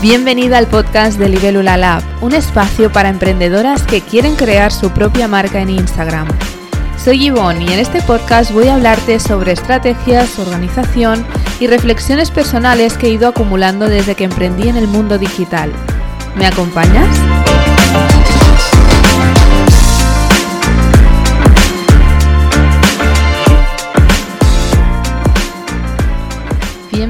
Bienvenida al podcast de Libélula Lab, un espacio para emprendedoras que quieren crear su propia marca en Instagram. Soy Yvonne y en este podcast voy a hablarte sobre estrategias, organización y reflexiones personales que he ido acumulando desde que emprendí en el mundo digital. ¿Me acompañas?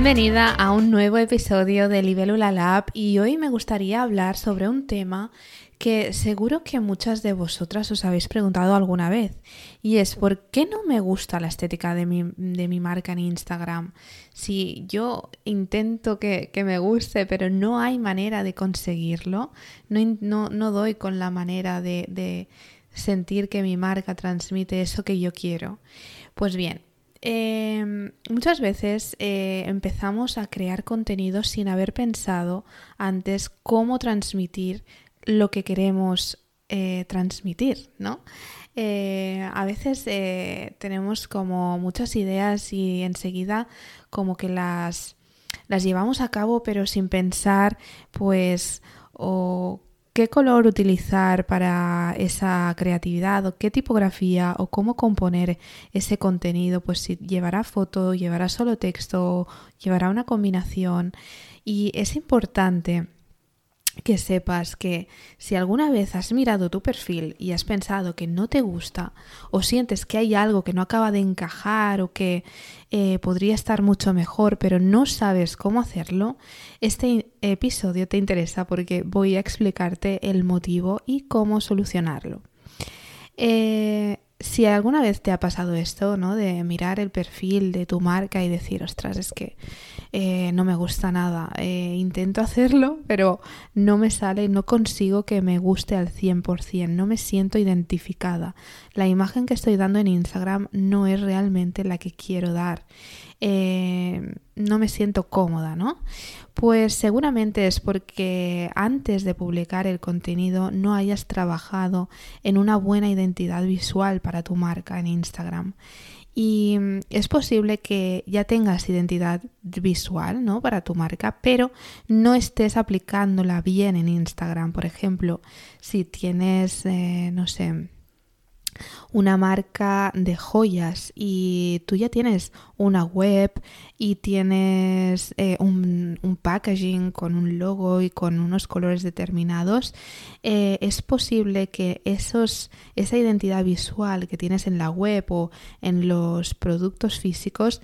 Bienvenida a un nuevo episodio de Libélula Lab y hoy me gustaría hablar sobre un tema que seguro que muchas de vosotras os habéis preguntado alguna vez y es ¿por qué no me gusta la estética de mi, de mi marca en Instagram? Si yo intento que, me guste pero no hay manera de conseguirlo, no, no, doy con la manera de sentir que mi marca transmite eso que yo quiero. Pues bien, Em, muchas veces eh, empezamos a crear contenido sin haber pensado antes cómo transmitir lo que queremos eh, transmitir, ¿no? Eh, a veces tenemos como muchas ideas y enseguida como que las, las llevamos a cabo pero sin pensar pues o qué color utilizar para esa creatividad o qué tipografía o cómo componer ese contenido, pues si llevará foto, llevará solo texto, llevará una combinación. Y es importante que sepas que si alguna vez has mirado tu perfil y has pensado que no te gusta o sientes que hay algo que no acaba de encajar o que eh, podría estar mucho mejor pero no sabes cómo hacerlo, este episodio te interesa porque voy a explicarte el motivo y cómo solucionarlo. Eh, si alguna vez te ha pasado esto, ¿no? De mirar el perfil de tu marca y decir, ostras, es que eh, no me gusta nada. Eh, intento hacerlo, pero no me sale, no consigo que me guste al 100%, no me siento identificada. La imagen que estoy dando en Instagram no es realmente la que quiero dar. Eh, no me siento cómoda, ¿no? Pues seguramente es porque antes de publicar el contenido no hayas trabajado en una buena identidad visual para tu marca en Instagram. Y mm, es posible que ya tengas identidad visual, ¿no? Para tu marca, pero no estés aplicándola bien en Instagram. Por ejemplo, si tienes, eh, no sé, una marca de joyas y tú ya tienes una web y tienes eh, un, packaging con un logo y con unos colores determinados, eh, es posible que esos, esa identidad visual que tienes en la web o en los productos físicos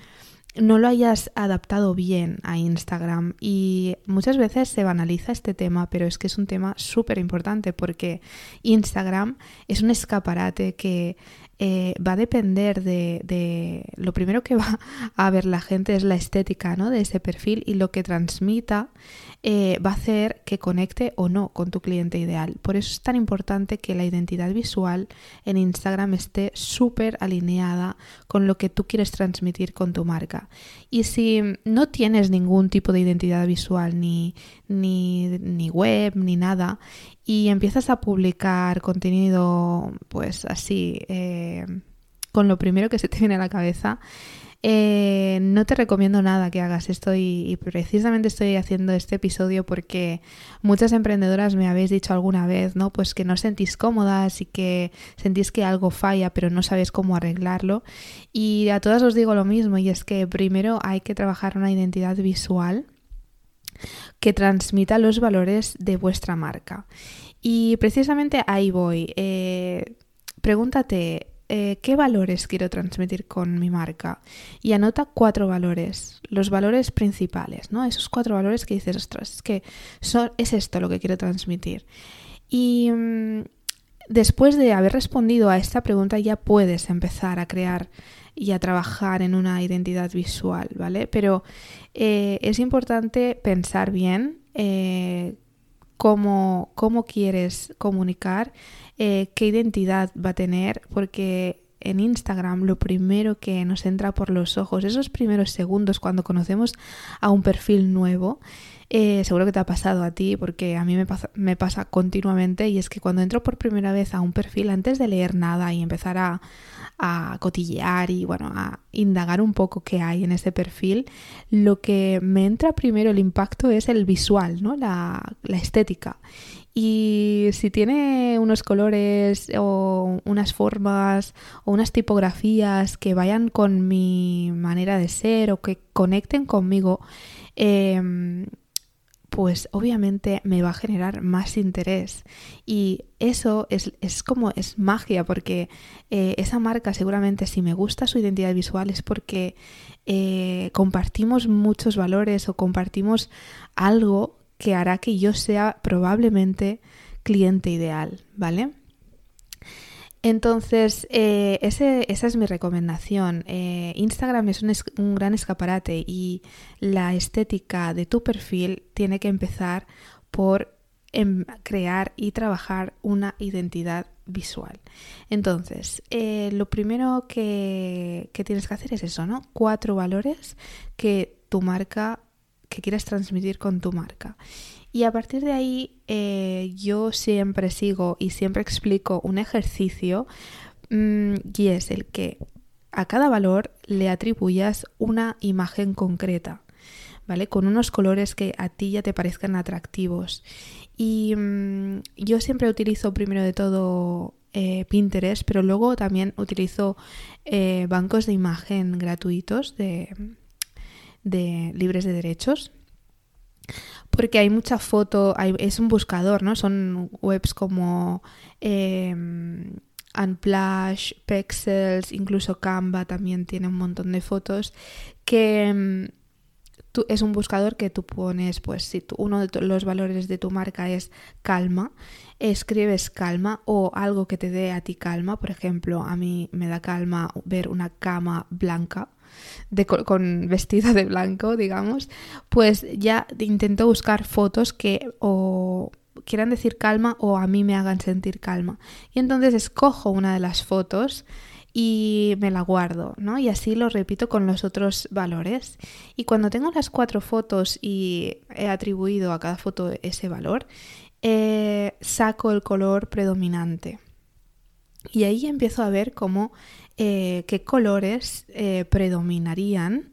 no lo hayas adaptado bien a Instagram y muchas veces se banaliza este tema, pero es que es un tema súper importante porque Instagram es un escaparate que eh, va a depender de, lo primero que va a ver la gente es la estética ¿no? de ese perfil y lo que transmita eh, va a hacer que conecte o no con tu cliente ideal. Por eso es tan importante que la identidad visual en Instagram esté súper alineada con lo que tú quieres transmitir con tu marca. Y si no tienes ningún tipo de identidad visual, ni, ni, ni web, ni nada, y empiezas a publicar contenido pues así, eh, con lo primero que se te viene a la cabeza, eh, no te recomiendo nada que hagas esto y, precisamente estoy haciendo este episodio porque muchas emprendedoras me habéis dicho alguna vez, ¿no? Pues que no sentís cómodas y que sentís que algo falla pero no sabéis cómo arreglarlo. Y a todas os digo lo mismo y es que primero hay que trabajar una identidad visual que transmita los valores de vuestra marca. Y precisamente ahí voy. Eh, pregúntate, eh, ¿qué valores quiero transmitir con mi marca? Y anota cuatro valores, los valores principales, ¿no? Esos cuatro valores que dices, ostras, es que es esto lo que quiero transmitir. Y mm, después de haber respondido a esta pregunta ya puedes empezar a crear y a trabajar en una identidad visual, ¿vale? Pero eh, es importante pensar bien eh, cómo, cómo, quieres comunicar, eh, qué identidad va a tener, porque en Instagram lo primero que nos entra por los ojos, esos primeros segundos cuando conocemos a un perfil nuevo, eh, seguro que te ha pasado a ti porque a mí me pasa, me pasa continuamente y es que cuando entro por primera vez a un perfil, antes de leer nada y empezar a, a cotillear y bueno, a indagar un poco qué hay en ese perfil, lo que me entra primero el impacto es el visual, ¿no? la, la estética. Y si tiene unos colores o unas formas o unas tipografías que vayan con mi manera de ser o que conecten conmigo, eh, pues obviamente me va a generar más interés. Y eso es, es como, es magia, porque eh, esa marca seguramente si me gusta su identidad visual es porque eh, compartimos muchos valores o compartimos algo que hará que yo sea probablemente cliente ideal, ¿vale? Entonces, eh, esa es mi recomendación. Eh, Instagram es un, un, gran escaparate y la estética de tu perfil tiene que empezar por em, crear y trabajar una identidad visual. Entonces, eh, lo primero que, que tienes que hacer es eso, ¿no? Cuatro valores que tu marca, que quieres transmitir con tu marca. Y a partir de ahí eh, yo siempre sigo y siempre explico un ejercicio mmm, y es el que a cada valor le atribuyas una imagen concreta, ¿vale? Con unos colores que a ti ya te parezcan atractivos. Y mmm, yo siempre utilizo primero de todo eh, Pinterest, pero luego también utilizo eh, bancos de imagen gratuitos de, de libres de derechos porque hay mucha foto, hay, es un buscador, ¿no? Son webs como eh, Unplash, Pexels, incluso Canva también tiene un montón de fotos que mm, tú, es un buscador que tú pones, pues si uno de los valores de tu marca es calma, escribes calma o algo que te dé a ti calma, por ejemplo, a mí me da calma ver una cama blanca con vestida de blanco, digamos, pues ya intento buscar fotos que o quieran decir calma o a mí me hagan sentir calma. Y entonces escojo una de las fotos y me la guardo, ¿no? Y así lo repito con los otros valores. Y cuando tengo las cuatro fotos y he atribuido a cada foto ese valor, eh, saco el color predominante. Y ahí empiezo a ver cómo eh, qué colores eh, predominarían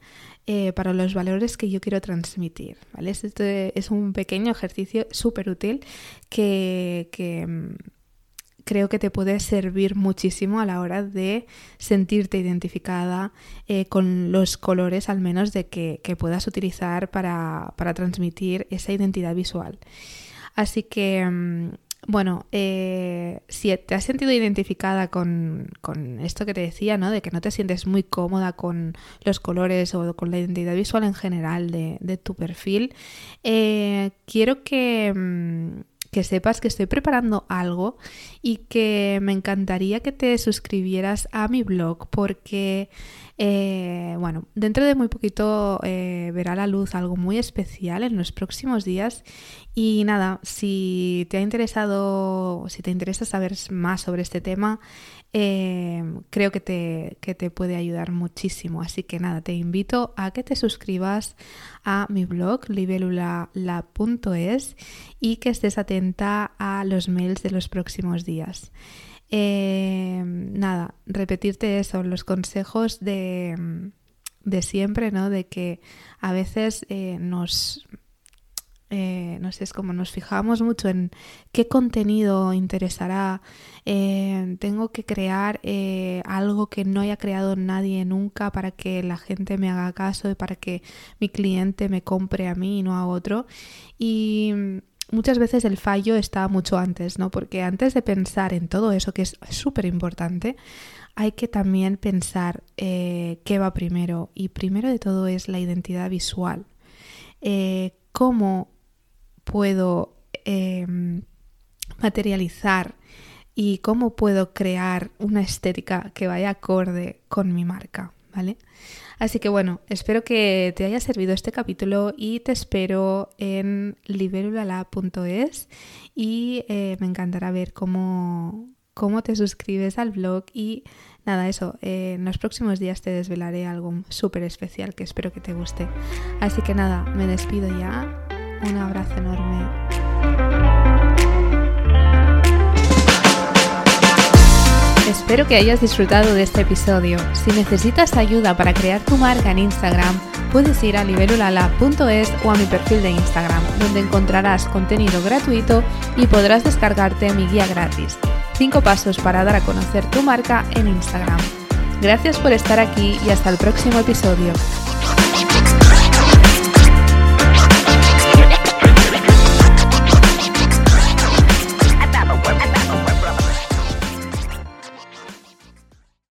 eh, para los valores que yo quiero transmitir. ¿vale? Este es un pequeño ejercicio súper útil que, mm, creo que te puede servir muchísimo a la hora de sentirte identificada con los colores, al menos de que, puedas utilizar para, para, transmitir esa identidad visual. Así que mm, bueno, eh, si te has sentido identificada con, con, esto que te decía, ¿no? De que no te sientes muy cómoda con los colores o con la identidad visual en general de, de tu perfil, eh, quiero que, mm, que sepas que estoy preparando algo y que me encantaría que te suscribieras a mi blog porque eh, bueno, dentro de muy poquito eh, verá la luz algo muy especial en los próximos días. Y nada, si te ha interesado, si te interesa saber más sobre este tema, eh, creo que te, que te puede ayudar muchísimo. Así que nada, te invito a que te suscribas a mi blog libelula.es y que estés atenta a los mails de los próximos días. Eh, nada, repetirte eso, los consejos de, de, siempre, ¿no? De que a veces eh, nos, eh, no sé, es como nos fijamos mucho en qué contenido interesará. Eh, tengo que crear eh, algo que no haya creado nadie nunca para que la gente me haga caso y para que mi cliente me compre a mí y no a otro. Y muchas veces el fallo está mucho antes, ¿no? Porque antes de pensar en todo eso, que es súper importante, hay que también pensar qué va primero. Y primero de todo es la identidad visual. ¿Cómo puedo eh, materializar y cómo puedo crear una estética que vaya acorde con mi marca? ¿Vale? Así que bueno, espero que te haya servido este capítulo y te espero en liberulala.es y eh, me encantará ver cómo, cómo te suscribes al blog y nada, eso, eh, en los próximos días te desvelaré algo súper especial que espero que te guste. Así que nada, me despido ya. Un abrazo enorme. Espero que hayas disfrutado de este episodio. Si necesitas ayuda para crear tu marca en Instagram, puedes ir a libelulala.es o a mi perfil de Instagram, donde encontrarás contenido gratuito y podrás descargarte mi guía gratis. 5 pasos para dar a conocer tu marca en Instagram. Gracias por estar aquí y hasta el próximo episodio.